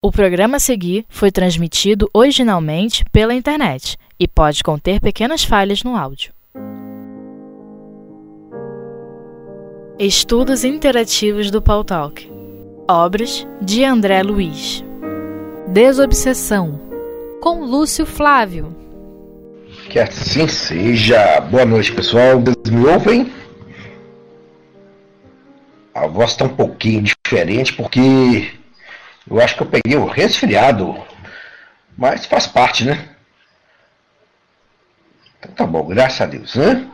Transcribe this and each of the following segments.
O programa a seguir foi transmitido originalmente pela internet e pode conter pequenas falhas no áudio. Estudos Interativos do Paul Talk Obras de André Luiz Desobsessão com Lúcio Flávio Que assim seja. Boa noite, pessoal. Me ouvem? A voz está um pouquinho diferente porque eu acho que eu peguei o resfriado, mas faz parte, né? Então tá bom, graças a Deus, né?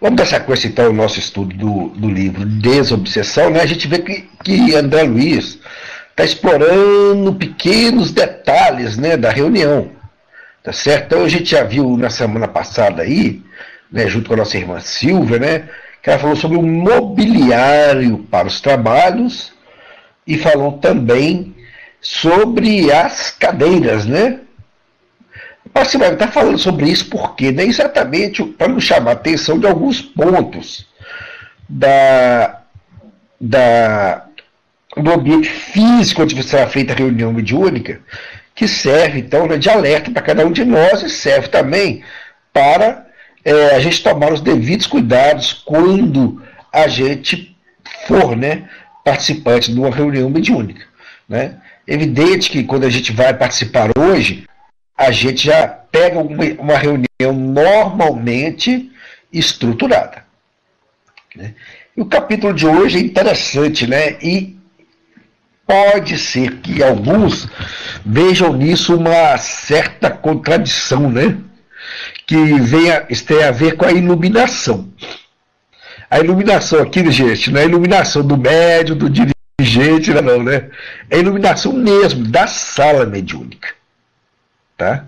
Vamos dar sequência então ao nosso estudo do, do livro Desobsessão, né? A gente vê que, que André Luiz está explorando pequenos detalhes né, da reunião. Tá certo? Então a gente já viu na semana passada aí, né, junto com a nossa irmã Silvia, né? Que ela falou sobre o mobiliário para os trabalhos e falou também sobre as cadeiras, né? Mas vai estar falando sobre isso porque, né, exatamente para nos chamar a atenção de alguns pontos da, da, do ambiente físico onde será feita a reunião mediúnica, que serve, então, né, de alerta para cada um de nós e serve também para é, a gente tomar os devidos cuidados quando a gente for né, participante de uma reunião mediúnica. Né? Evidente que quando a gente vai participar hoje, a gente já pega uma, reunião normalmente estruturada. Né? E o capítulo de hoje é interessante, né? E pode ser que alguns vejam nisso uma certa contradição, né? Que venha, tenha a ver com a iluminação. A iluminação aqui, gente, não é a iluminação do médio, do dirigente gente, não, né? É iluminação mesmo da sala mediúnica. Tá?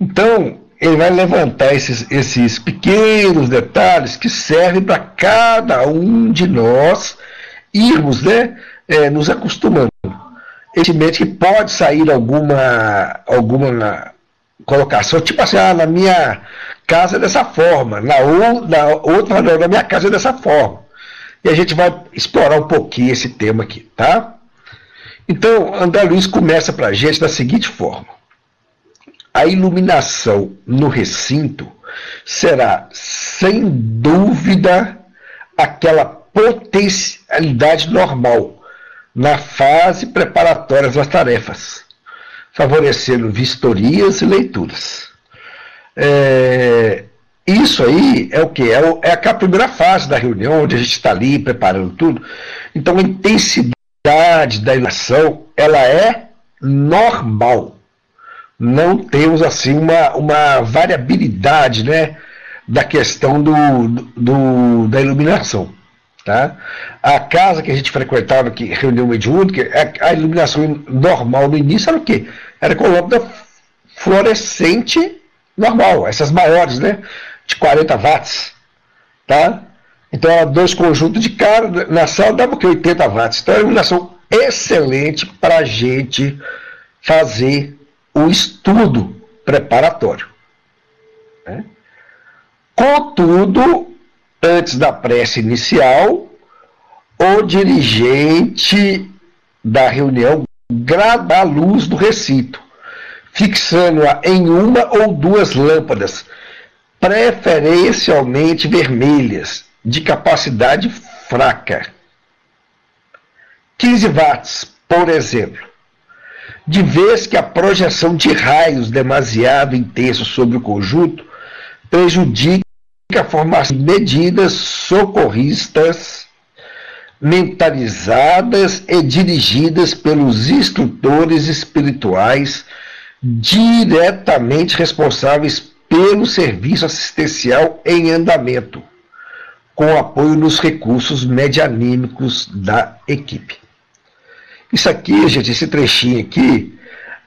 Então, ele vai levantar esses, esses pequenos detalhes que servem para cada um de nós irmos né, é, nos acostumando. Evidentemente que pode sair alguma, alguma colocação, tipo assim, ah, na minha casa é dessa forma, na, ou, na outra, não, na minha casa é dessa forma. E a gente vai explorar um pouquinho esse tema aqui, tá? Então, André Luiz começa para a gente da seguinte forma: a iluminação no recinto será, sem dúvida, aquela potencialidade normal na fase preparatória das tarefas, favorecendo vistorias e leituras. É, isso aí é o que? É, é a primeira fase da reunião, onde a gente está ali preparando tudo. Então a intensidade da iluminação ela é normal. Não temos assim uma, uma variabilidade né, da questão do, do, da iluminação. Tá? A casa que a gente frequentava, que reunião mediúnica, a iluminação normal no início era o quê? Era com lâmpada fluorescente normal, essas maiores, né? De 40 watts, tá? Então, dois conjuntos de cara na sala dava que? 80 watts. Então, é uma iluminação excelente para a gente fazer o estudo preparatório. Né? Contudo, antes da prece inicial, o dirigente da reunião grada a luz do recinto, fixando-a em uma ou duas lâmpadas preferencialmente vermelhas, de capacidade fraca. 15 watts, por exemplo. De vez que a projeção de raios demasiado intensos sobre o conjunto prejudica a formação de medidas socorristas mentalizadas e dirigidas pelos instrutores espirituais diretamente responsáveis pelo serviço assistencial em andamento, com apoio nos recursos medianímicos da equipe. Isso aqui, gente, esse trechinho aqui,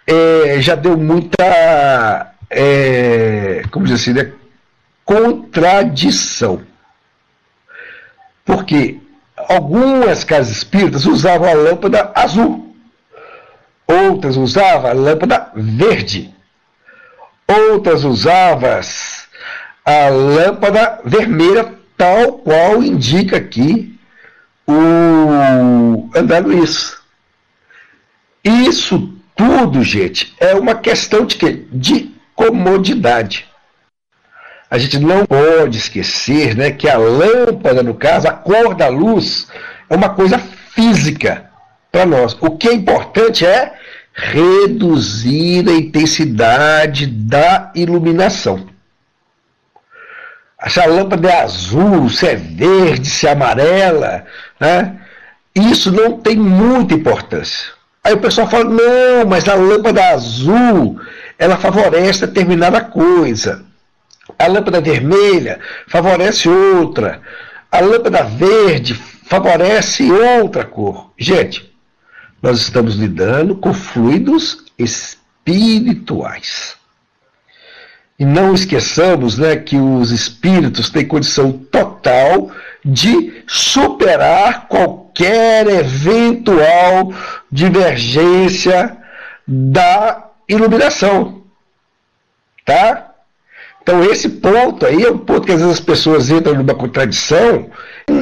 é, já deu muita, é, como dizer assim, né, contradição. Porque algumas casas espíritas usavam a lâmpada azul, outras usavam a lâmpada verde outras usavas a lâmpada vermelha, tal qual indica aqui o André Luiz. Isso tudo, gente, é uma questão de quê? De comodidade. A gente não pode esquecer né, que a lâmpada, no caso, a cor da luz, é uma coisa física para nós. O que é importante é reduzir a intensidade da iluminação. Se a lâmpada é azul, se é verde, se é amarela, né? isso não tem muita importância. Aí o pessoal fala, não, mas a lâmpada azul, ela favorece determinada coisa. A lâmpada vermelha favorece outra. A lâmpada verde favorece outra cor. Gente, nós estamos lidando com fluidos espirituais. E não esqueçamos né, que os espíritos têm condição total de superar qualquer eventual divergência da iluminação. Tá? Então, esse ponto aí é um ponto que às vezes as pessoas entram numa contradição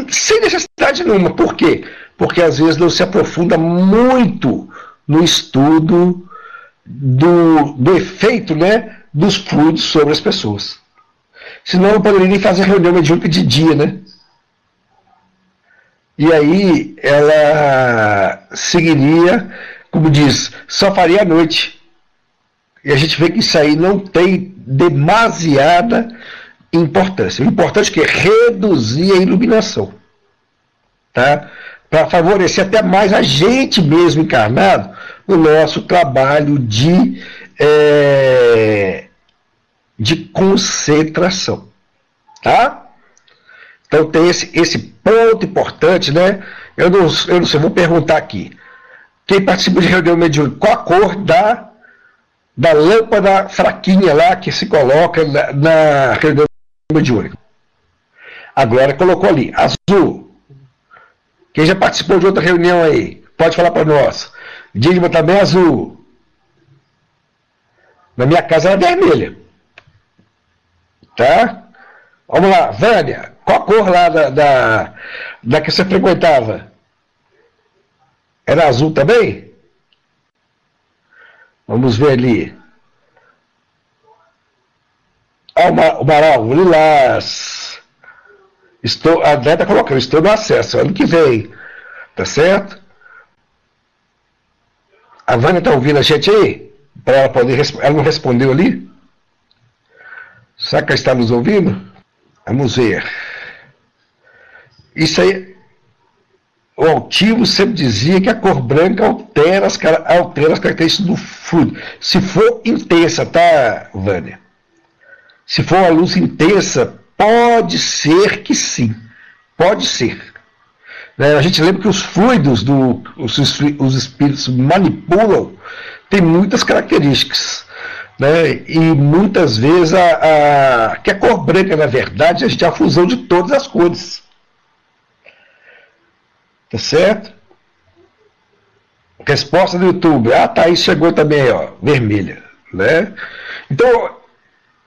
sem necessidade nenhuma. Por quê? Porque às vezes não se aprofunda muito no estudo do, do efeito né, dos fluidos sobre as pessoas. Senão não poderia nem fazer reunião mediúnica de dia, né? E aí ela seguiria, como diz, só faria à noite. E a gente vê que isso aí não tem demasiada importância. O importante é, é reduzir a iluminação. Tá? Para favorecer até mais a gente mesmo encarnado no nosso trabalho de, é, de concentração. Tá? Então tem esse, esse ponto importante, né? Eu não, eu não sei, vou perguntar aqui. Quem participa de reunião mediúnica, qual a cor da, da lâmpada fraquinha lá que se coloca na, na reunião mediúnica? A Glória colocou ali, azul. Quem já participou de outra reunião aí, pode falar para nós. Digma também azul. Na minha casa era vermelha. Tá? Vamos lá, Vânia. Qual a cor lá da, da, da que você frequentava? Era azul também? Vamos ver ali. Ah, o Maral, lilás. Estou, a André está colocando, estou no acesso, ano que vem. Tá certo? A Vânia está ouvindo a gente aí? Para ela poder Ela não respondeu ali? Será que ela está nos ouvindo? Vamos ver. Isso aí, o altivo sempre dizia que a cor branca altera as, altera as características do fluido. Se for intensa, tá, Vânia? Se for uma luz intensa, pode ser que sim. Pode ser. Né? A gente lembra que os fluidos, do, os, os espíritos manipulam, tem muitas características. Né? E muitas vezes a, a, que a cor branca, na verdade, é a fusão de todas as cores. Tá certo? Resposta do YouTube. Ah, tá, aí chegou também, ó, vermelha. Né? Então,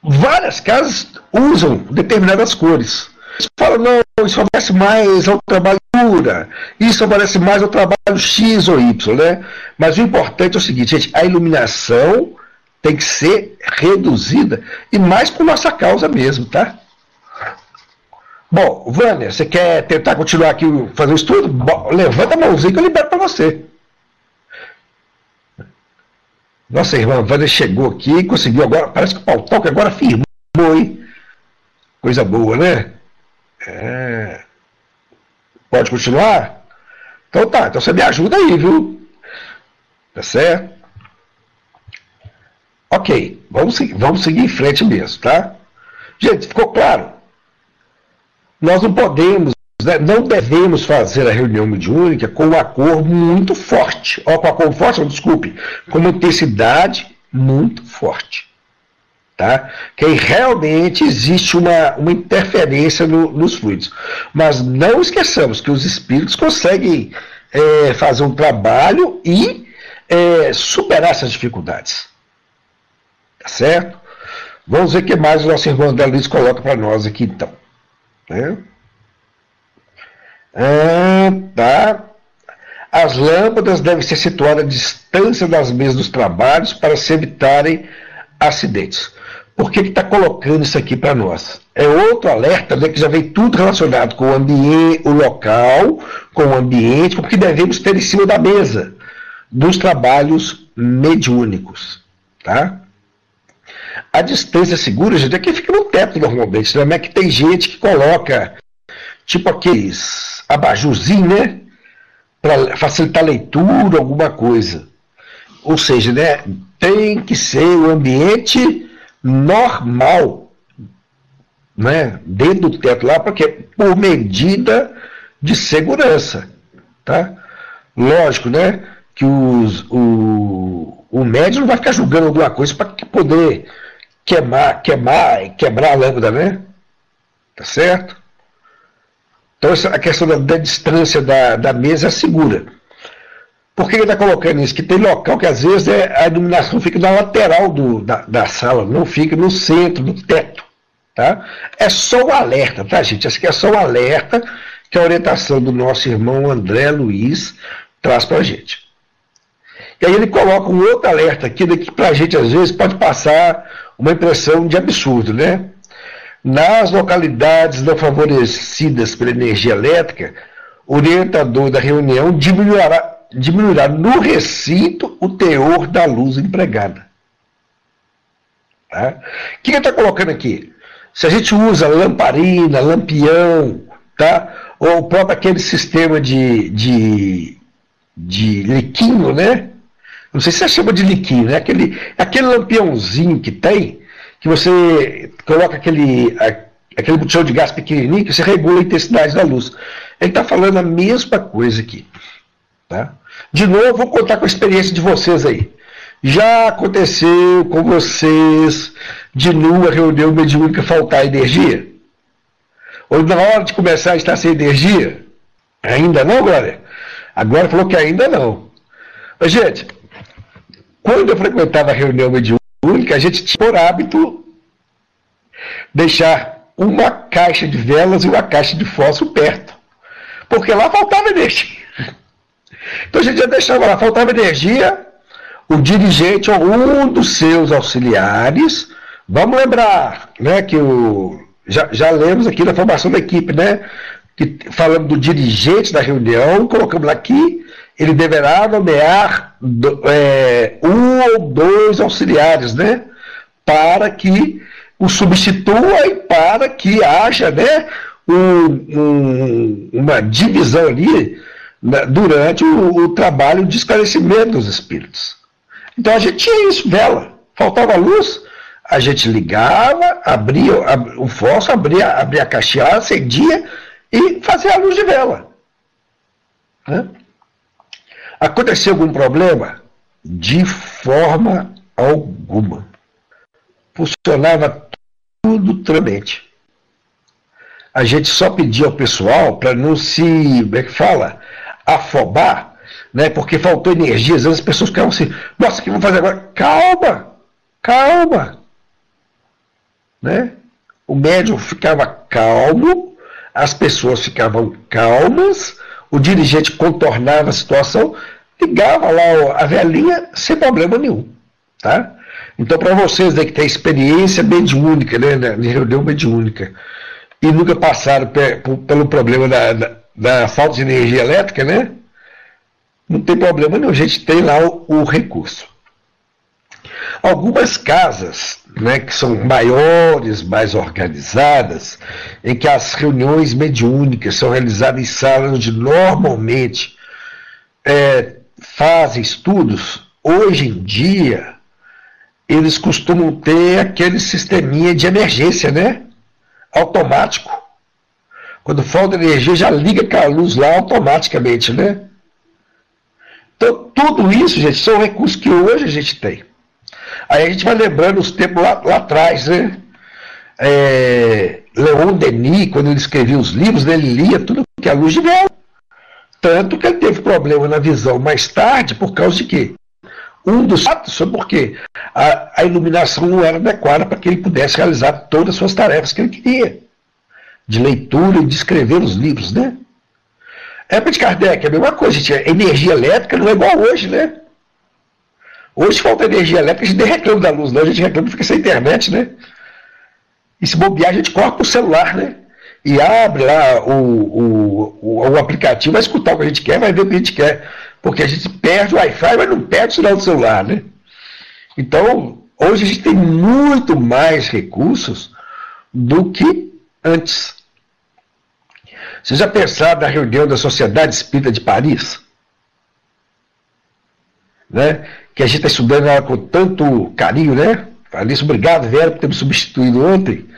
várias casas usam determinadas cores. Fala, não, isso favorece mais ao trabalho pura, isso favorece mais ao trabalho X ou Y, né? Mas o importante é o seguinte, gente, a iluminação tem que ser reduzida e mais por nossa causa mesmo, tá? Bom, Vânia, você quer tentar continuar aqui fazer o estudo? Bom, levanta a mãozinha que eu libero para você. Nossa irmã Vânia chegou aqui e conseguiu agora. Parece que o pau toca agora firmou, hein? Coisa boa, né? É. Pode continuar? Então tá, então você me ajuda aí, viu? Tá certo? Ok, vamos, vamos seguir em frente mesmo, tá? Gente, ficou claro? Nós não podemos, não devemos fazer a reunião mediúnica com uma cor muito forte. Ou com a cor forte, desculpe, com uma intensidade muito forte. Tá? Que aí realmente existe uma, uma interferência no, nos fluidos. Mas não esqueçamos que os espíritos conseguem é, fazer um trabalho e é, superar essas dificuldades. Tá certo? Vamos ver o que mais o nosso irmão André Luiz coloca para nós aqui então. Né? Ah, tá. As lâmpadas devem ser situadas à distância das mesas dos trabalhos para se evitarem acidentes. Por que está colocando isso aqui para nós? É outro alerta né, que já vem tudo relacionado com o ambiente, o local, com o ambiente, com o que devemos ter em cima da mesa dos trabalhos mediúnicos. Tá? A distância segura, gente, aqui fica no teto normalmente, né? é que tem gente que coloca tipo aqueles abajurzinhos, né? Para facilitar a leitura, alguma coisa. Ou seja, né? Tem que ser o ambiente normal, né, dentro do teto lá, porque por medida de segurança, tá? Lógico, né, que os, o, o médico não vai ficar julgando alguma coisa para poder queimar, queimar, quebrar a lâmpada, né? Tá certo? Então essa, a questão da, da distância da, da mesa é segura. Por que ele está colocando isso? Que tem local que às vezes é, a iluminação fica na lateral do, da, da, sala, não fica no centro, no teto. Tá? É só um alerta, tá, gente? Esse aqui é só um alerta que a orientação do nosso irmão André Luiz traz para a gente. E aí ele coloca um outro alerta aqui, que para a gente às vezes pode passar uma impressão de absurdo, né? Nas localidades não favorecidas pela energia elétrica, o orientador da reunião diminuirá, diminuirá no recinto o teor da luz empregada. Tá? O que ele está colocando aqui? Se a gente usa lamparina, lampião, tá? ou o próprio aquele sistema de, de, de liquinho, né? Não sei se você chama de liquinho, né? Aquele, aquele lampiãozinho que tem, que você coloca aquele, aquele botão de gás pequenininho, que você regula a intensidade da luz. Ele está falando a mesma coisa aqui. Tá? De novo, vou contar com a experiência de vocês aí. Já aconteceu com vocês de numa reunião mediúnica faltar energia? Ou na hora de começar a estar sem energia? Ainda não, Glória? Agora falou que ainda não. Mas, gente, quando eu frequentava a reunião mediúnica, a gente tinha por hábito deixar uma caixa de velas e uma caixa de fósforo perto. Porque lá faltava energia. Então a gente já deixava lá, faltava energia, o dirigente ou um dos seus auxiliares, vamos lembrar, né, que o, já, já lemos aqui na formação da equipe, né, que do dirigente da reunião, colocamos aqui, ele deverá nomear é, um ou dois auxiliares, né, para que o substitua e para que haja, né, um, um, uma divisão ali né, durante o, o, trabalho de esclarecimento dos espíritos. Então a gente tinha isso, vela. Faltava luz, a gente ligava, abria o fósforo, abria, abria a caixinha, acendia e fazia a luz de vela. Né? Aconteceu algum problema? De forma alguma. Funcionava tudo tramente. A gente só pedia ao pessoal para não se, como é que fala? afobar, né? Porque faltou energia. Às vezes as pessoas ficavam assim, nossa, o que vamos fazer agora? Calma, calma. Né? O médium ficava calmo, as pessoas ficavam calmas, o dirigente contornava a situação, ligava lá a velhinha sem problema nenhum. Tá? Então, para vocês aí que têm experiência mediúnica, né, de reunião mediúnica, e nunca passaram pelo problema da, da, da falta de energia elétrica, né? Não tem problema nenhum, a gente tem lá o, o recurso. Algumas casas, né, que são maiores, mais organizadas, em que as reuniões mediúnicas são realizadas em salas onde normalmente é, fazem estudos, hoje em dia eles costumam ter aquele sisteminha de emergência, né? Automático quando falta energia, já liga a luz lá automaticamente, né? Então, tudo isso, gente, são recursos que hoje a gente tem. Aí a gente vai lembrando os tempos lá, lá atrás, né? É, Leon Denis, quando ele escrevia os livros, né, ele lia tudo que a luz de vela. Tanto que ele teve problema na visão mais tarde, por causa de quê? Um dos fatos foi porque a, a iluminação não era adequada para que ele pudesse realizar todas as suas tarefas que ele queria de leitura e de escrever os livros, né? época de Kardec a mesma coisa, gente. Energia elétrica não é igual hoje, né? Hoje falta energia elétrica, a gente nem reclama da luz, não. A gente reclama que fica sem internet, né? E se bobear, a gente corre pro celular, né? E abre lá o, o, o, o, aplicativo, vai escutar o que a gente quer, vai ver o que a gente quer. Porque a gente perde o Wi-Fi, mas não perde o sinal do celular, né? Então, hoje a gente tem muito mais recursos do que antes. Vocês já pensaram na reunião da Sociedade Espírita de Paris? Né? Que a gente está estudando ela com tanto carinho, né? Alice, obrigado, Vera, por ter me substituído ontem.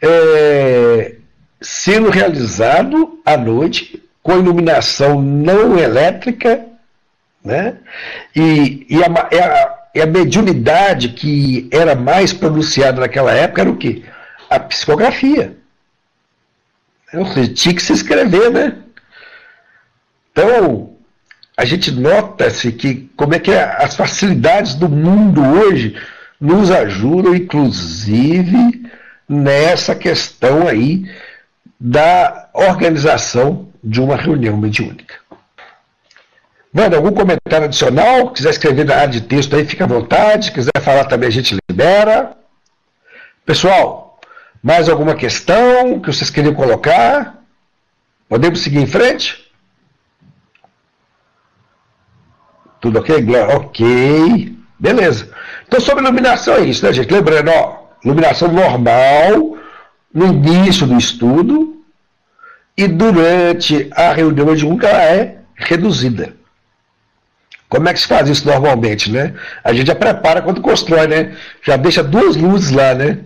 É, sendo realizado à noite, com iluminação não elétrica, né? E, e, a, a, a mediunidade que era mais pronunciada naquela época era o quê? A psicografia. Ou seja, tinha que se escrever, né? Então, a gente nota-se que como é que é, as facilidades do mundo hoje nos ajudam, inclusive, nessa questão aí da organização de uma reunião mediúnica. Manda algum comentário adicional? Quiser escrever na área de texto aí, fica à vontade. Quiser falar também, a gente libera. Pessoal, mais alguma questão que vocês queriam colocar? Podemos seguir em frente? Tudo ok? Ok. Beleza. Então, sobre iluminação é isso, né, gente? Lembrando, ó, iluminação normal no início do estudo e durante a reunião mediúnica ela é reduzida. Como é que se faz isso normalmente, né? A gente já prepara quando constrói, né? Já deixa duas luzes lá, né?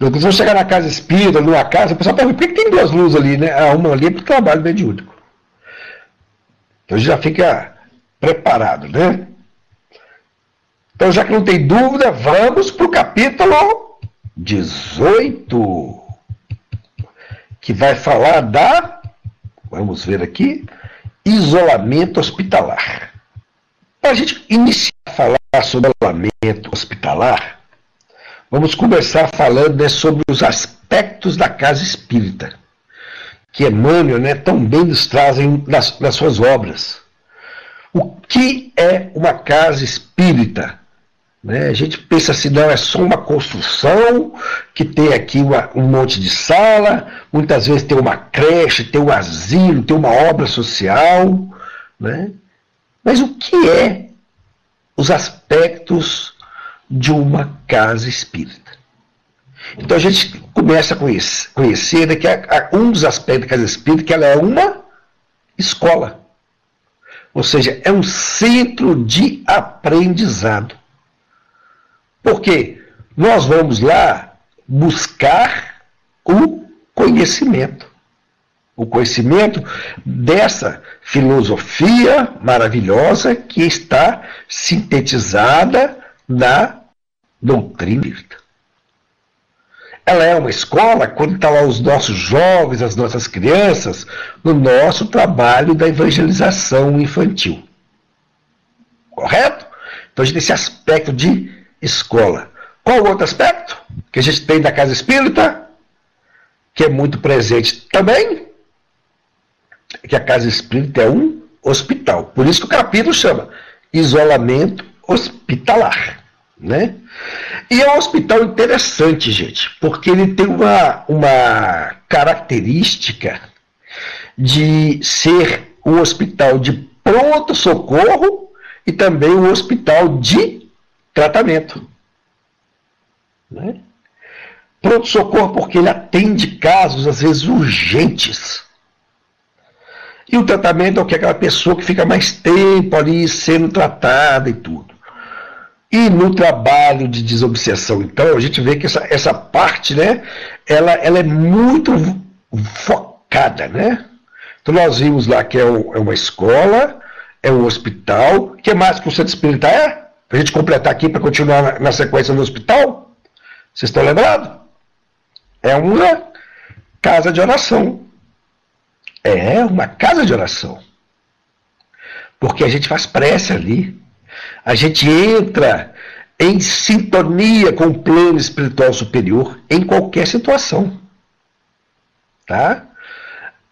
Quando você chegar na casa espírita, numa casa, o pessoal pergunta, por que tem duas luzes ali, né? Ah, uma ali é para o trabalho mediúnico. Então já fica preparado, né? Então, já que não tem dúvida, vamos para o capítulo 18, que vai falar da, vamos ver aqui, isolamento hospitalar. Para a gente iniciar a falar sobre isolamento hospitalar, vamos começar falando né, sobre os aspectos da casa espírita, que Emmanuel né, tão bem nos trazem nas, nas suas obras. O que é uma casa espírita? Né? A gente pensa assim, não, é só uma construção que tem aqui uma, um monte de sala, muitas vezes tem uma creche, tem um asilo, tem uma obra social. Né? Mas o que é os aspectos de uma casa espírita? Então a gente começa a conhecer, conhecer né, que a, a, um dos aspectos da casa espírita que ela é uma escola. Ou seja, é um centro de aprendizado. Porque nós vamos lá buscar o conhecimento. O conhecimento dessa filosofia maravilhosa que está sintetizada na doutrina. Ela é uma escola quando estão tá lá os nossos jovens, as nossas crianças, no nosso trabalho da evangelização infantil. Correto? Então a gente tem esse aspecto de escola. Qual o outro aspecto que a gente tem da casa espírita, que é muito presente também? Que a casa espírita é um hospital. Por isso que o capítulo chama isolamento hospitalar. Né? E é um hospital interessante, gente, porque ele tem uma, uma característica de ser um hospital de pronto-socorro e também um hospital de tratamento. Né? Pronto-socorro, porque ele atende casos, às vezes, urgentes. E o tratamento é o que aquela pessoa que fica mais tempo ali sendo tratada e tudo. E no trabalho de desobsessão, então, a gente vê que essa, essa parte, né, ela, ela é muito focada, né? Então nós vimos lá que é, é uma escola, é um hospital, o que mais que o centro espírita é? Para a gente completar aqui, para continuar na, na sequência do hospital. Vocês estão lembrados? É uma casa de oração. É uma casa de oração. Porque a gente faz prece ali. A gente entra em sintonia com o plano espiritual superior em qualquer situação. Tá?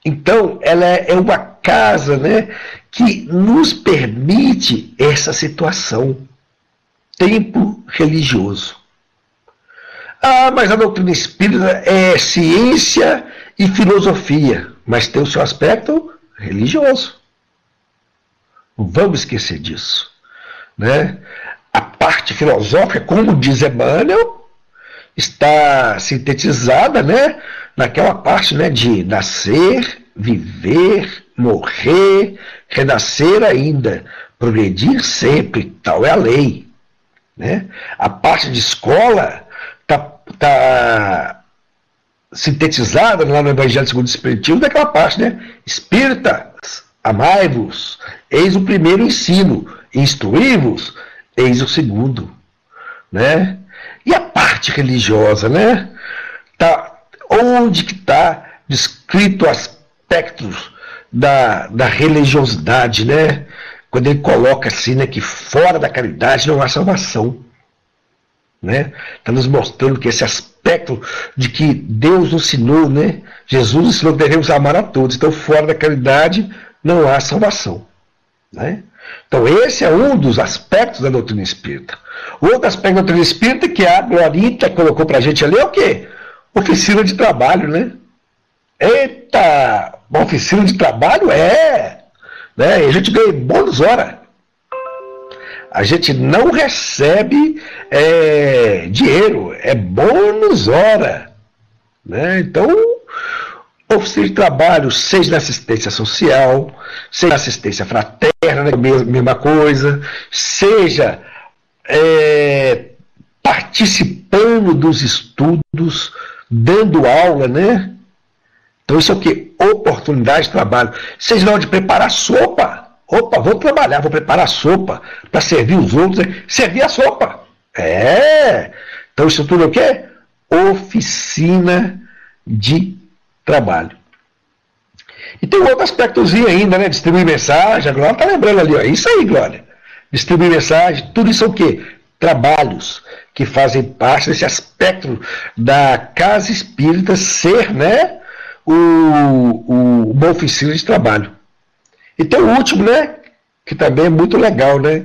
Então, ela é uma casa né, que nos permite essa situação. Tempo religioso. Ah, mas a doutrina espírita é ciência e filosofia, mas tem o seu aspecto religioso. Vamos esquecer disso. Né? A parte filosófica, como diz Emmanuel, está sintetizada né, naquela parte né, de nascer, viver, morrer, renascer ainda, progredir sempre, tal é a lei. Né? A parte de escola está tá sintetizada lá no Evangelho segundo o Espiritismo daquela parte, né? Espíritas, amai-vos, eis o primeiro ensino, instruí-vos, eis o segundo, né? E a parte religiosa, né? Tá, onde que está descrito aspectos da, da religiosidade, né? Quando ele coloca assim, né, que fora da caridade não há salvação. Né? Está nos mostrando que esse aspecto de que Deus nos ensinou, né? Jesus ensinou que devemos amar a todos. Então, fora da caridade não há salvação. Né? Então, esse é um dos aspectos da doutrina espírita. Outro aspecto da doutrina espírita que a Glorita colocou para a gente ali é o quê? Oficina de trabalho, né? Eita! Uma oficina de trabalho é! Né? E a gente ganha bônus hora. A gente não recebe é, dinheiro, é bônus hora. Né? Então, de trabalho, seja na assistência social, seja na assistência fraterna, mesma coisa, seja é, participando dos estudos, dando aula, né? Então isso é o que? Oportunidade de trabalho. Seja na hora de preparar sopa. Opa, vou trabalhar, vou preparar sopa para servir os outros. Servir a sopa. É. Então isso tudo é o quê? Oficina de trabalho. E tem um outro aspectozinho ainda, né? Distribuir mensagem. A Glória está lembrando ali, ó. Isso aí, Glória. Distribuir mensagem, tudo isso é o quê? Trabalhos que fazem parte desse aspecto da casa espírita ser, né? O, o, uma oficina de trabalho. E tem o último, né? Que também é muito legal, né?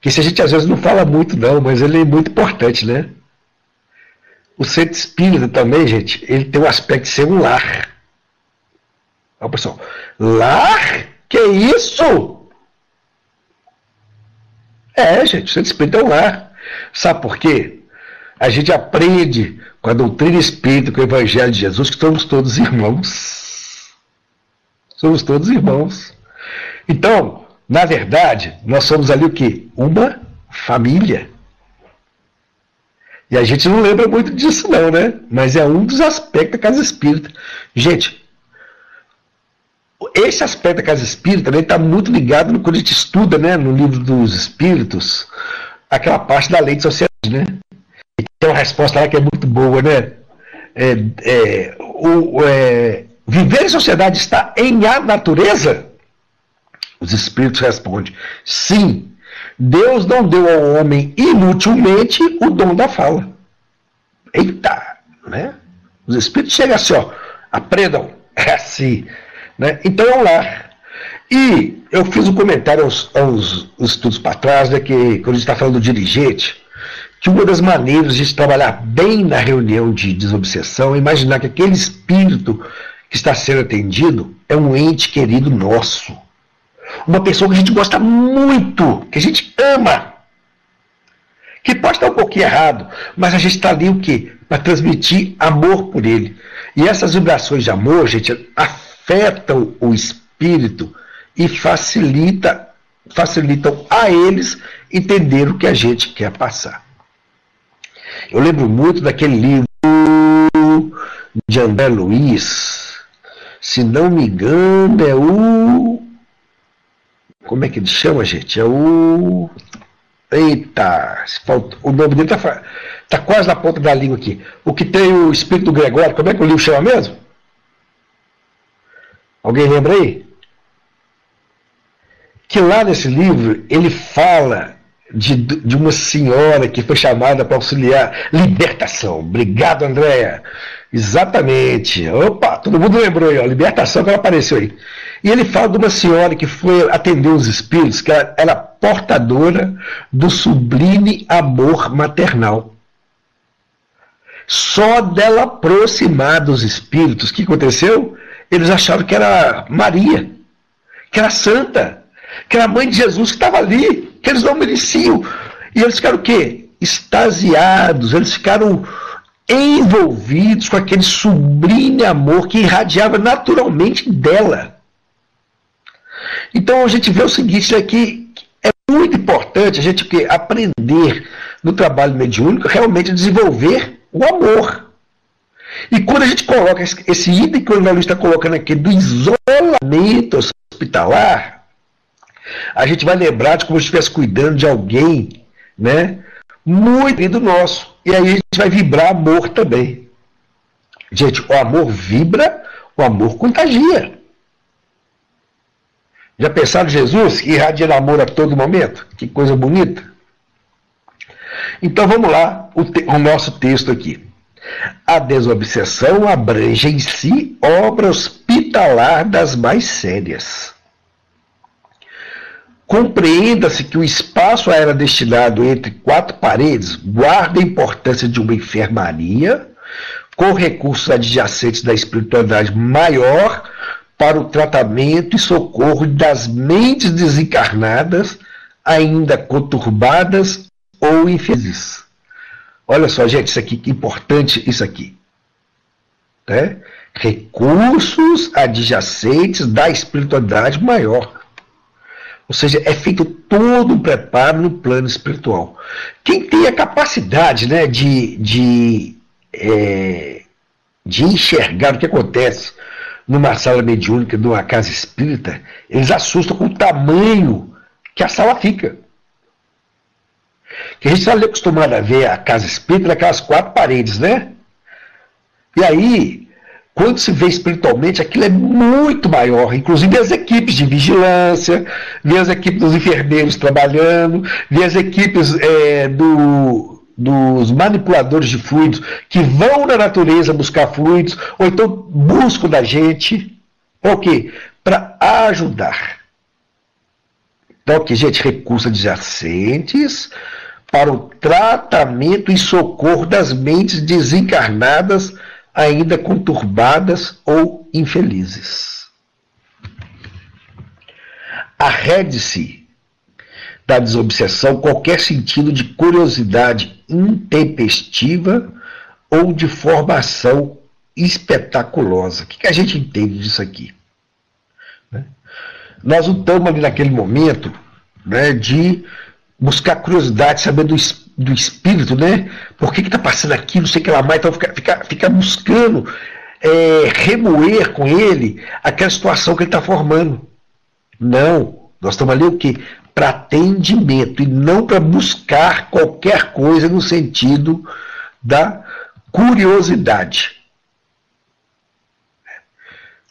Que se a gente às vezes não fala muito, não, mas ele é muito importante, né? O centro espírita também, gente, ele tem um aspecto de um lar. Olha, pessoal, lar? Que isso? É, gente, o centro espírita é um lar. Sabe por quê? A gente aprende com a doutrina espírita, com o evangelho de Jesus, que somos todos irmãos. Somos todos irmãos. Então, na verdade, nós somos ali o quê? Uma família. E a gente não lembra muito disso, não, né? Mas é um dos aspectos da casa espírita. Gente, esse aspecto da casa espírita está muito ligado no, quando a gente estuda né, no livro dos espíritos, aquela parte da lei de sociedade, né? E tem uma resposta lá que é muito boa, né? É, é, o, é, viver em sociedade está em a natureza? Os espíritos respondem: sim. Deus não deu ao homem inutilmente o dom da fala. Eita, né? Os espíritos chegam assim, ó, aprendam, é assim. Né? Então é um lar. E eu fiz um comentário aos, aos estudos para trás, né, que quando a gente está falando do dirigente, que uma das maneiras de trabalhar bem na reunião de desobsessão é imaginar que aquele espírito que está sendo atendido é um ente querido nosso uma pessoa que a gente gosta muito, que a gente ama. Que pode estar um pouquinho errado, mas a gente está ali o quê? Para transmitir amor por ele. E essas vibrações de amor, gente, afetam o espírito e facilita, facilitam a eles entender o que a gente quer passar. Eu lembro muito daquele livro de André Luiz, se não me engano, é o como é que ele chama, gente? É o. Eita! O nome dele está tá quase na ponta da língua aqui. O que tem o espírito Gregório, como é que o livro chama mesmo? Alguém lembra aí? Que lá nesse livro ele fala de, de uma senhora que foi chamada para auxiliar libertação. Obrigado, Andréia. Exatamente. Opa, todo mundo lembrou aí, ó, libertação que ela apareceu aí. E ele fala de uma senhora que foi atender os espíritos, que ela era portadora do sublime amor maternal. Só dela aproximar dos espíritos, o que aconteceu? Eles acharam que era Maria, que era santa, que era a mãe de Jesus que estava ali, que eles não mereciam. E eles ficaram o quê? Extasiados, eles ficaram envolvidos com aquele sublime amor que irradiava naturalmente dela. Então a gente vê o seguinte aqui, é muito importante a gente aprender no trabalho mediúnico realmente desenvolver o amor. E quando a gente coloca esse item que o Luiz está colocando aqui do isolamento hospitalar, a gente vai lembrar de como se estivesse cuidando de alguém, né? Muito do nosso. E aí a gente vai vibrar amor também. Gente, o amor vibra, o amor contagia. Já pensaram Jesus que amor a todo momento? Que coisa bonita. Então vamos lá, o, o nosso texto aqui. A desobsessão abrange em si obra hospitalar das mais sérias. Compreenda-se que o espaço era destinado entre quatro paredes guarda a importância de uma enfermaria, com recursos adjacentes da espiritualidade maior para o tratamento e socorro das mentes desencarnadas, ainda conturbadas ou infelizes. Olha só, gente, isso aqui que importante isso aqui. Né? Recursos adjacentes da espiritualidade maior. Ou seja, é feito todo um preparo no plano espiritual. Quem tem a capacidade né, de, de, é, de enxergar o que acontece numa sala mediúnica, numa casa espírita, eles assustam com o tamanho que a sala fica. Que a gente está acostumado a ver a casa espírita naquelas quatro paredes, né? E aí, quando se vê espiritualmente, aquilo é muito maior. Inclusive as equipes de vigilância, vê as equipes dos enfermeiros trabalhando, vê as equipes é, do, dos manipuladores de fluidos que vão na natureza buscar fluidos, ou então buscam da gente. Para o quê? Para ajudar. Então, aqui, gente, recursos adjacentes para o tratamento e socorro das mentes desencarnadas ainda conturbadas ou infelizes. Arrede-se da desobsessão qualquer sentido de curiosidade intempestiva ou de formação espetaculosa. O que, a gente entende disso aqui? Né? Nós não estamos ali naquele momento né, de buscar curiosidade, saber do do espírito, né? Por que está passando aqui, não sei o que lá mais, então fica, fica, fica buscando é, remoer com ele aquela situação que ele está formando. Não, nós estamos ali o quê? Para atendimento e não para buscar qualquer coisa no sentido da curiosidade.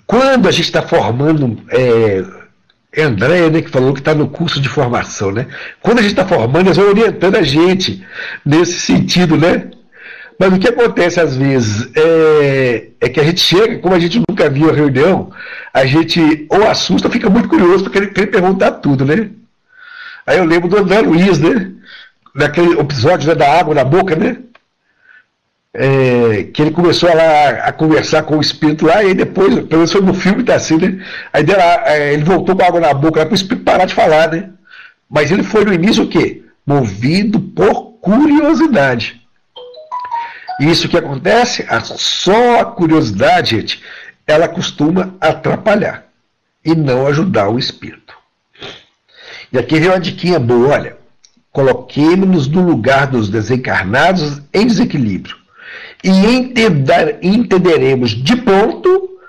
Quando a gente está formando é, é André, né, que falou que está no curso de formação, né? Quando a gente está formando, eles vão orientando a gente nesse sentido, né? Mas o que acontece às vezes é, é, que a gente chega, como a gente nunca viu a reunião, a gente ou assusta ou fica muito curioso para querer, querer perguntar tudo, né? Aí eu lembro do André Luiz, né? Naquele episódio né, da água na boca, né? É, que ele começou a, a conversar com o espírito lá, e depois, pelo menos foi no filme tá assim, né? Aí deu, é, ele voltou com água na boca para o espírito parar de falar, né? Mas ele foi no início o quê? Movido por curiosidade. E isso que acontece, a, só a curiosidade, gente, ela costuma atrapalhar e não ajudar o espírito. E aqui vem uma diquinha boa, olha. Coloquemos-nos no lugar dos desencarnados em desequilíbrio e entender, entenderemos de pronto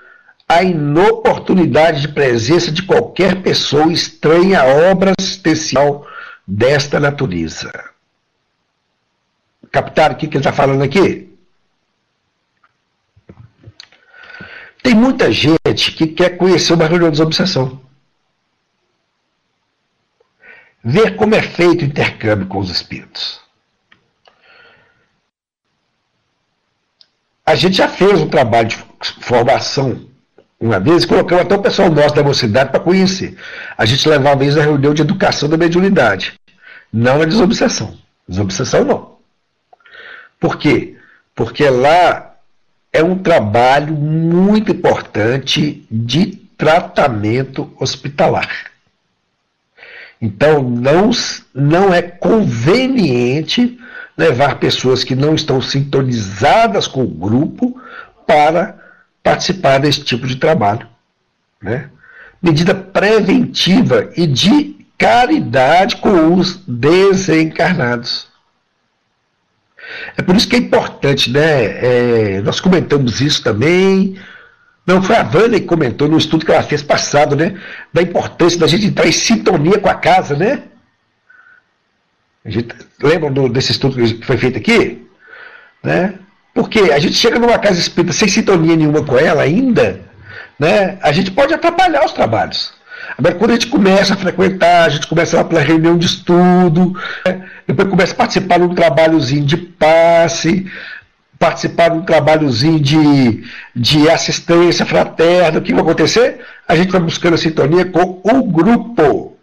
a inoportunidade de presença de qualquer pessoa estranha à obra assistencial desta natureza. Captaram o que ele está falando aqui? Tem muita gente que quer conhecer uma reunião de obsessão. ver como é feito o intercâmbio com os espíritos. A gente já fez um trabalho de formação uma vez, colocamos até o pessoal nosso da mocidade para conhecer. A gente levava vez na reunião de educação da mediunidade, não na desobsessão. Desobsessão não. Por quê? Porque lá é um trabalho muito importante de tratamento hospitalar. Então, não, não é conveniente levar pessoas que não estão sintonizadas com o grupo para participar desse tipo de trabalho. Né? Medida preventiva e de caridade com os desencarnados. É por isso que é importante, né? É, nós comentamos isso também. Não, foi a Vânia que comentou no estudo que ela fez passado, né? Da importância da gente entrar em sintonia com a casa, né? A gente, lembram do, desse estudo que foi feito aqui? Né? Porque a gente chega numa casa espírita sem sintonia nenhuma com ela ainda, né? A gente pode atrapalhar os trabalhos. Agora, quando a gente começa a frequentar, a gente começa lá pela reunião de estudo, né? depois começa a participar de um trabalhozinho de passe, participar de um trabalhozinho de, de assistência fraterna, o que vai acontecer? A gente vai buscando a sintonia com o grupo,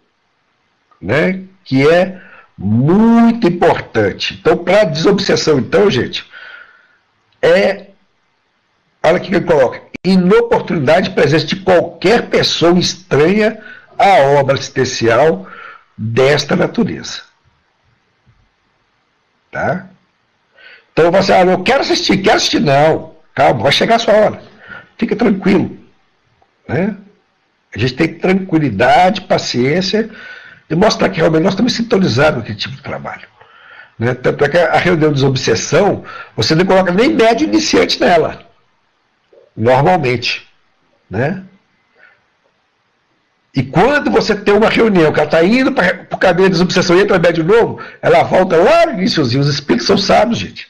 né? que é muito importante. Então, para desobsessão, então, gente, é, olha o que ele coloca, inoportunidade de presença de qualquer pessoa estranha à obra assistencial desta natureza. Tá? Então você, ah, eu quero assistir, quero assistir, não. Calma, vai chegar a sua hora. Fica tranquilo. Né? A gente tem tranquilidade, paciência e mostrar que realmente nós estamos sintonizados com aquele tipo de trabalho. Né? Tanto é que a reunião de desobsessão, você não coloca nem médio iniciante nela. Normalmente. Né? E quando você tem uma reunião que ela está indo para o caminho da desobsessão e entra médio novo, ela volta lá no iníciozinho. Os espíritos são sábios, gente.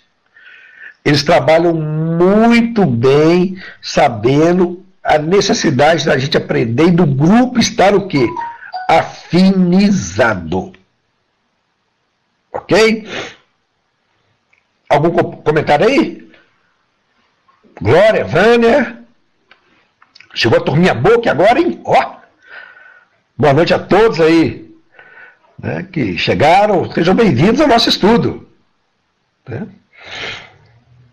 Eles trabalham muito bem, sabendo a necessidade da gente aprender e do grupo estar o quê? Afinizado. Ok? Algum comentário aí? Glória, Vânia. Chegou a turminha boa aqui agora, hein? Ó. Boa noite a todos aí né, que chegaram. Sejam bem-vindos ao nosso estudo. Né?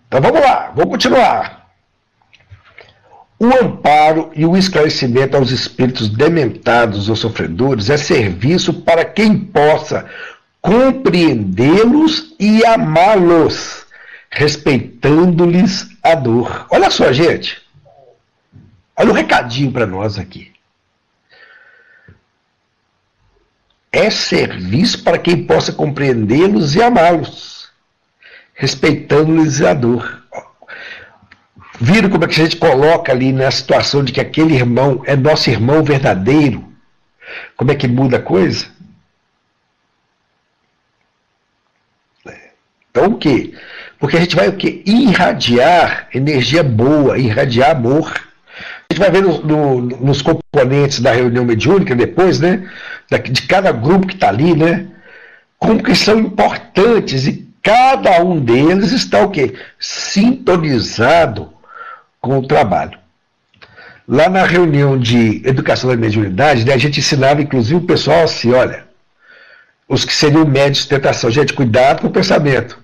Então vamos lá, vamos continuar. O amparo e o esclarecimento aos espíritos dementados ou sofredores é serviço para quem possa compreendê-los e amá-los, respeitando-lhes a dor. Olha só, gente. Olha o um recadinho para nós aqui. É serviço para quem possa compreendê-los e amá-los, respeitando-lhes a dor. Viram como é que a gente coloca ali na situação de que aquele irmão é nosso irmão verdadeiro? Como é que muda a coisa? Então o quê? Porque a gente vai o quê? Irradiar energia boa, irradiar amor. A gente vai ver no, no, nos componentes da reunião mediúnica depois, né? De cada grupo que está ali, né? Como que são importantes e cada um deles está o quê? Sintonizado com o trabalho. Lá na reunião de educação da mediunidade, né, a gente ensinava inclusive o pessoal assim, olha, os que seriam médios de tentação, gente, cuidado com o pensamento.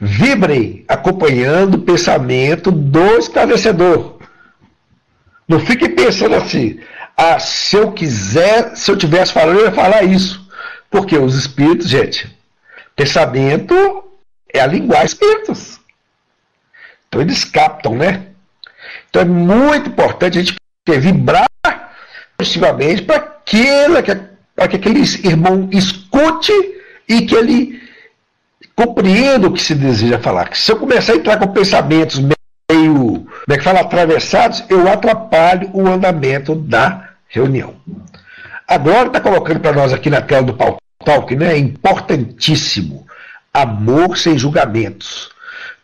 Vibrem acompanhando o pensamento do esclarecedor. Não fique pensando assim, ah, se eu quiser, se eu tivesse falando, eu ia falar isso. Porque os espíritos, gente, pensamento é a linguagem espíritos. Então eles captam, né? Então é muito importante a gente vibrar positivamente para que, que aquele irmão escute e que ele compreendo o que se deseja falar. Se eu começar a entrar com pensamentos meio, como é que fala, atravessados, eu atrapalho o andamento da reunião. Agora está colocando para nós aqui na tela do Pau Talk, né? Importantíssimo. Amor sem julgamentos.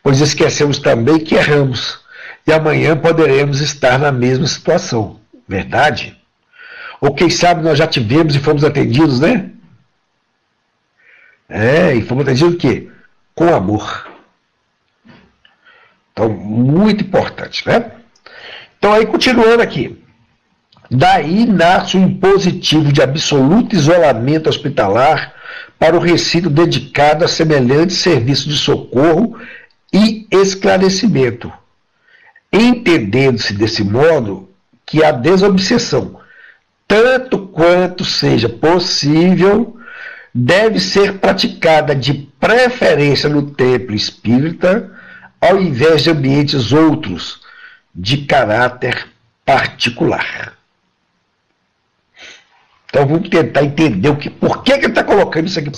Pois esquecemos também que erramos. E amanhã poderemos estar na mesma situação. Verdade? Ou quem sabe nós já tivemos e fomos atendidos, né? É, e fomos atendidos o quê? Com amor. Então, muito importante, né? Então, aí, continuando aqui. Daí nasce o impositivo de absoluto isolamento hospitalar para o recinto dedicado a semelhante serviço de socorro e esclarecimento, entendendo-se desse modo que a desobsessão, tanto quanto seja possível, deve ser praticada de preferência no templo espírita, ao invés de ambientes outros de caráter particular. Então vamos tentar entender o que, por que, que ele está colocando isso aqui.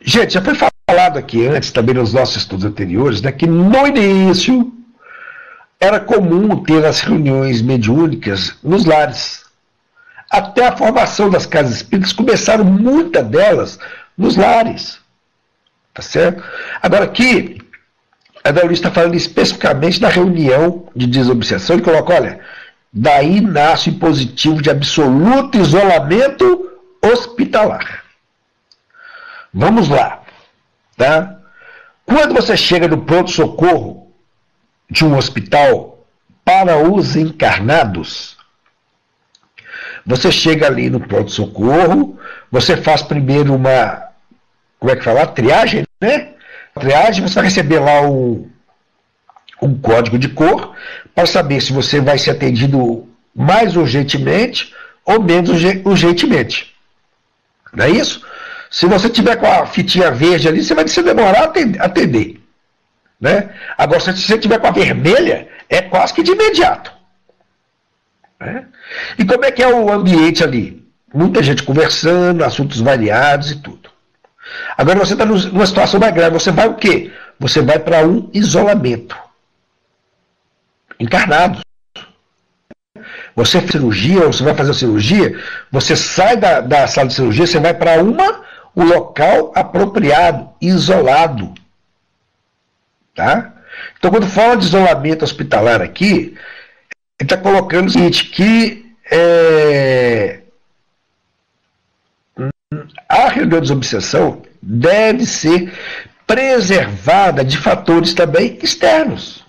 Gente, já foi falado aqui antes, também nos nossos estudos anteriores, né, que no início era comum ter as reuniões mediúnicas nos lares. Até a formação das casas espíritas começaram muitas delas nos lares. Tá certo? Agora aqui, a Dauri está falando especificamente da reunião de desobsessão. Ele coloca, olha, Daí nasce o positivo de absoluto isolamento hospitalar. Vamos lá. Tá? Quando você chega no pronto-socorro de um hospital para os encarnados, você chega ali no pronto-socorro, você faz primeiro uma, como é que fala? Triagem, né? Triagem, você vai receber lá um, um código de cor para saber se você vai ser atendido mais urgentemente ou menos urgentemente. Não é isso? Se você tiver com a fitinha verde ali, você vai se demorar a atender. Né? Agora, se você tiver com a vermelha, é quase que de imediato. Né? E como é que é o ambiente ali? Muita gente conversando, assuntos variados e tudo. Agora você está numa situação mais grave, você vai o quê? Você vai para um isolamento encarnados. Você faz cirurgia, ou você vai fazer cirurgia, você sai da, da sala de cirurgia, você vai para uma, o local apropriado, isolado. Tá? Então, quando fala de isolamento hospitalar aqui, ele está colocando o seguinte, que é, a reunião de desobsessão deve ser preservada de fatores também externos.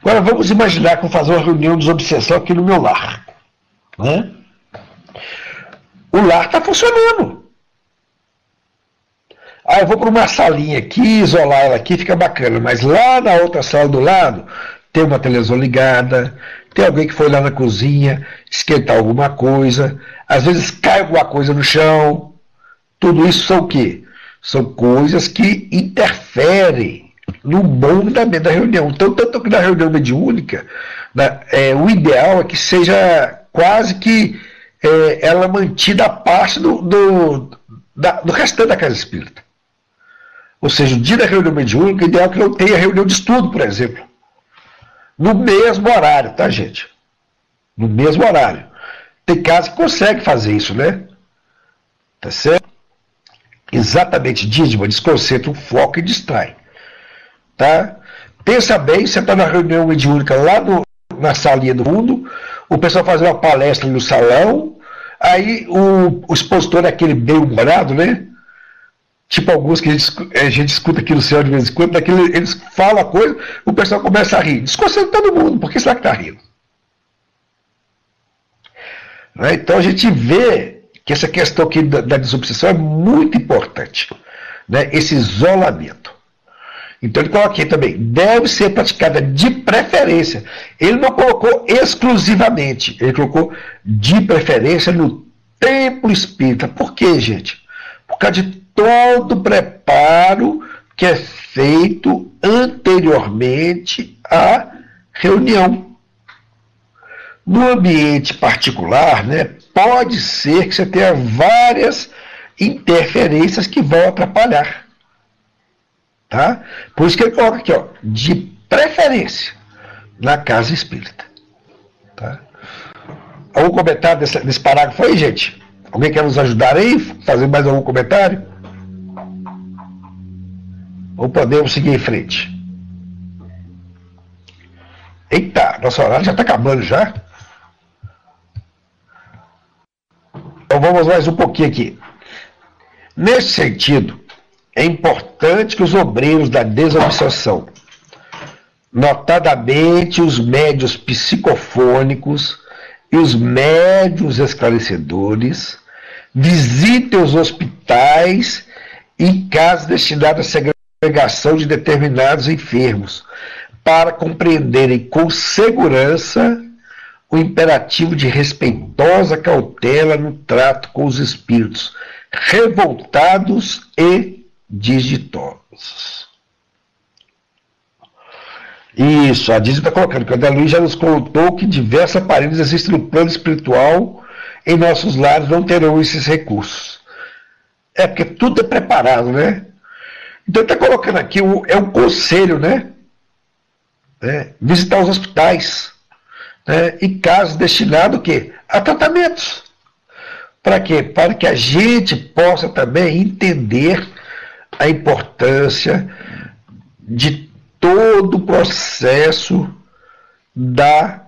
Agora vamos imaginar que eu fazer uma reunião de obsessão aqui no meu lar. Né? O lar está funcionando. Ah, eu vou para uma salinha aqui, isolar ela aqui, fica bacana. Mas lá na outra sala do lado, tem uma televisão ligada, tem alguém que foi lá na cozinha esquentar alguma coisa, às vezes cai alguma coisa no chão. Tudo isso são o quê? São coisas que interferem no bom andamento da reunião. Então, tanto que na reunião mediúnica, né, é, o ideal é que seja quase que é, ela mantida a parte do, do, da, do restante da casa espírita. Ou seja, o dia da reunião mediúnica, o ideal é que não tenha reunião de estudo, por exemplo. No mesmo horário, tá, gente? No mesmo horário. Tem casos que consegue fazer isso, né? Tá certo? Exatamente, Dízima, desconcentra o foco e distrai. Tá? Pensa bem, você está na reunião mediúnica lá no, na salinha do fundo, o pessoal faz uma palestra no salão, aí o, o expositor é aquele bem-humorado, né? Tipo alguns que a gente, a gente escuta aqui no céu de vez em quando, daquele, eles falam a coisa, o pessoal começa a rir. Desconcentra todo mundo, por que será que está rindo? Né? Então a gente vê que essa questão aqui da, da desobsessão é muito importante. Né? Esse isolamento. Então ele coloca aqui também, deve ser praticada de preferência. Ele não colocou exclusivamente, ele colocou de preferência no templo espírita. Por quê, gente? Por causa de todo o preparo que é feito anteriormente à reunião. No ambiente particular, né, pode ser que você tenha várias interferências que vão atrapalhar. Tá? Por isso que ele coloca aqui, ó, de preferência na casa espírita. Tá? Algum comentário desse, desse parágrafo aí, gente? Alguém quer nos ajudar aí? Fazer mais algum comentário? Ou podemos seguir em frente? Eita, nosso horário já está acabando já. Então vamos mais um pouquinho aqui. Nesse sentido, é importante que os obreiros da desobsessão, notadamente os médios psicofônicos e os médios esclarecedores, visitem os hospitais e casas destinadas à segregação de determinados enfermos, para compreenderem com segurança o imperativo de respeitosa cautela no trato com os espíritos revoltados e digitosos. Isso, a Disney está colocando que o André Luiz já nos contou que diversos aparelhos existem no plano espiritual em nossos lares não terão esses recursos. É porque tudo é preparado, né? Então está colocando aqui, é um conselho, né? É, visitar os hospitais né? e casos destinados a tratamentos. Para quê? Para que a gente possa também entender a importância de todo o processo da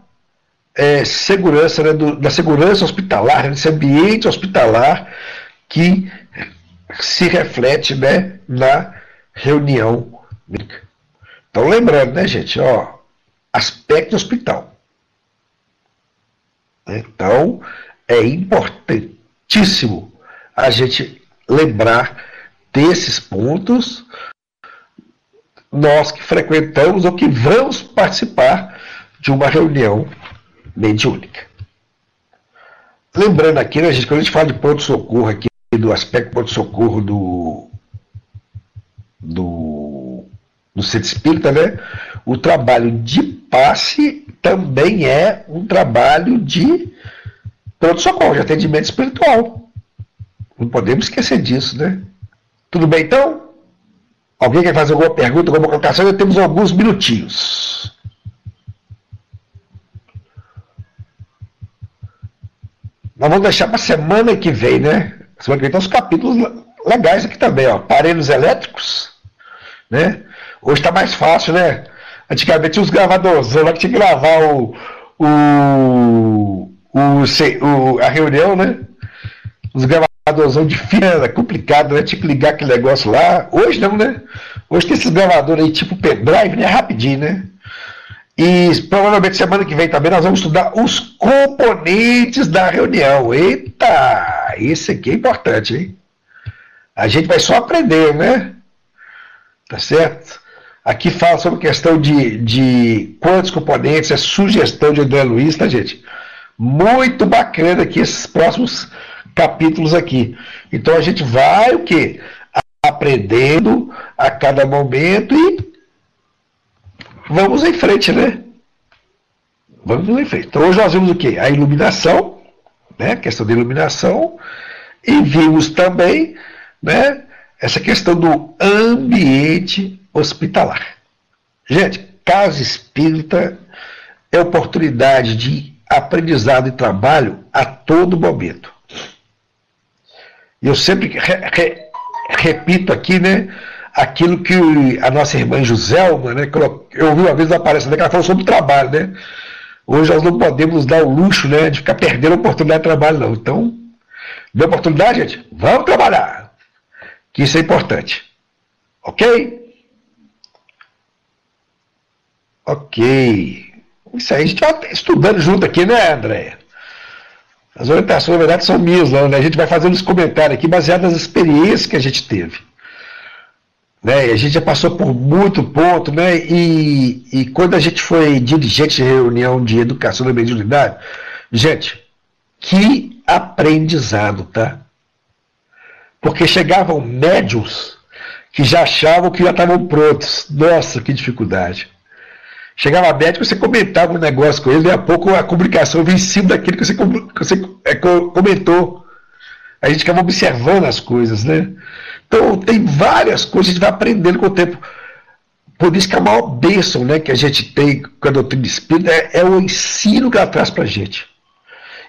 é, segurança, né, do, da segurança hospitalar, né, desse ambiente hospitalar que se reflete né, na reunião. Então, lembrando, né, gente, ó, aspecto hospital. Então, é importantíssimo a gente lembrar desses pontos, nós que frequentamos ou que vamos participar de uma reunião mediúnica. Lembrando aqui, né, gente, quando a gente fala de ponto-socorro aqui, do aspecto ponto-socorro do, do, do centro espírita, né, o trabalho de passe também é um trabalho de pronto-socorro, de atendimento espiritual. Não podemos esquecer disso, né? Tudo bem então? Alguém quer fazer alguma pergunta, alguma colocação? Já temos alguns minutinhos. Nós vamos deixar para semana que vem, né? Semana que vem tem uns capítulos legais aqui também, ó. Aparelhos elétricos, né? Hoje está mais fácil, né? Antigamente tinha os gravadores, lá que tinha que gravar o, o, o, o, a reunião, né? Os gravadorzão de fita, complicado, né? Tinha que ligar aquele negócio lá. Hoje não, né? Hoje tem esses gravadores aí, tipo pendrive, né? Rapidinho, né? E provavelmente semana que vem também nós vamos estudar os componentes da reunião. Eita, isso aqui é importante, hein? A gente vai só aprender, né? Tá certo? Aqui fala sobre questão de, de quantos componentes, é sugestão de André Luiz, tá, gente? Muito bacana aqui esses próximos capítulos aqui. Então a gente vai o quê? Aprendendo a cada momento e vamos em frente, né? Vamos em frente. Então hoje nós vimos o quê? A iluminação, né? A questão da iluminação, e vimos também, né? Essa questão do ambiente hospitalar. Gente, casa espírita é oportunidade de aprendizado e trabalho a todo momento. Eu sempre re, re, repito aqui, né, aquilo que a nossa irmã Joselma, né, eu ouvi uma vez aparecendo que ela falou sobre trabalho, né? Hoje nós não podemos dar o luxo, né, de ficar perdendo a oportunidade de trabalho, não. Então, dê oportunidade, gente, vamos trabalhar. Que isso é importante. Ok? Ok. Isso aí a gente vai estudando junto aqui, né, André? As orientações, na verdade, são minhas, né? A gente vai fazendo os comentários aqui baseado nas experiências que a gente teve. Né? E a gente já passou por muito ponto, né? E, e quando a gente foi dirigente de reunião de educação da mediunidade, gente, que aprendizado, tá? Porque chegavam médios que já achavam que já estavam prontos. Nossa, que dificuldade. Chegava médico, você comentava um negócio com ele, daí a pouco a comunicação vinha em cima daquilo que você, que você é, comentou. A gente acaba observando as coisas, né? Então, tem várias coisas que a gente vai aprendendo com o tempo. Por isso que a maior bênção né, que a gente tem com a doutrina espírita é, é o ensino que ela traz para a gente.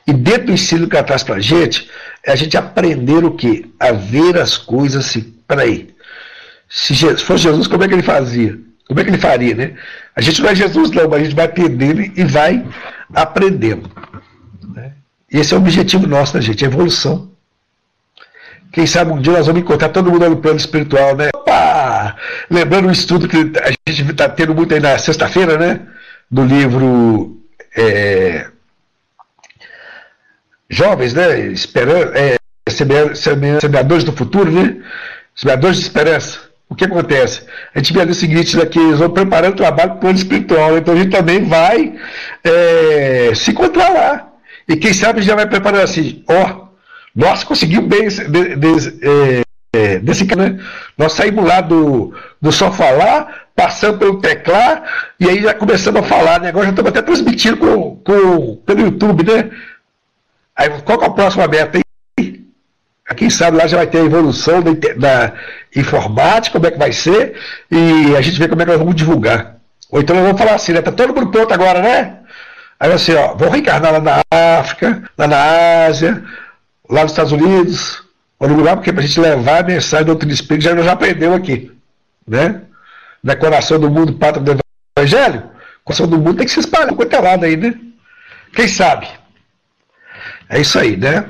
E dentro do ensino que ela traz para a gente, é a gente aprender o quê? A ver as coisas assim. Peraí. Se fosse Jesus, como é que ele fazia? Como é que ele faria, né? A gente não é Jesus, não, mas a gente vai aprendendo e vai aprendendo. Né? Esse é o objetivo nosso, né, gente? A evolução. Quem sabe um dia nós vamos encontrar todo mundo no plano espiritual, né? Opa! Lembrando o estudo que a gente está tendo muito aí na sexta-feira, né? Do livro é, Jovens, né? Esperando, é, semeadores do futuro, né? Semeadores de esperança. O que acontece? A gente ali o seguinte, né, que eles vão preparando o trabalho para o espiritual, então a gente também vai é, se encontrar lá. E quem sabe já vai preparando assim, ó, nós conseguimos bem de, de, é, é, desse cara, né? Nós saímos lá do, do só falar, passando pelo teclar, e aí já começando a falar, né? Agora já estamos até transmitindo com, com, pelo YouTube, né? Aí qual que é a próxima meta aí? Quem sabe lá já vai ter a evolução da, da, informática, como é que vai ser, e a gente vê como é que nós vamos divulgar. Ou então nós vamos falar assim, né? Tá todo mundo pronto agora, né? Aí assim, ó, vão reencarnar lá na África, lá na Ásia, lá nos Estados Unidos, ou no lugar, porque para a gente levar a mensagem do outro espírito, já, já aprendeu aqui. Né? Na coração do mundo, pátria do Evangelho, coração do mundo tem que se espalhar com lado aí, né? Quem sabe? É isso aí, né?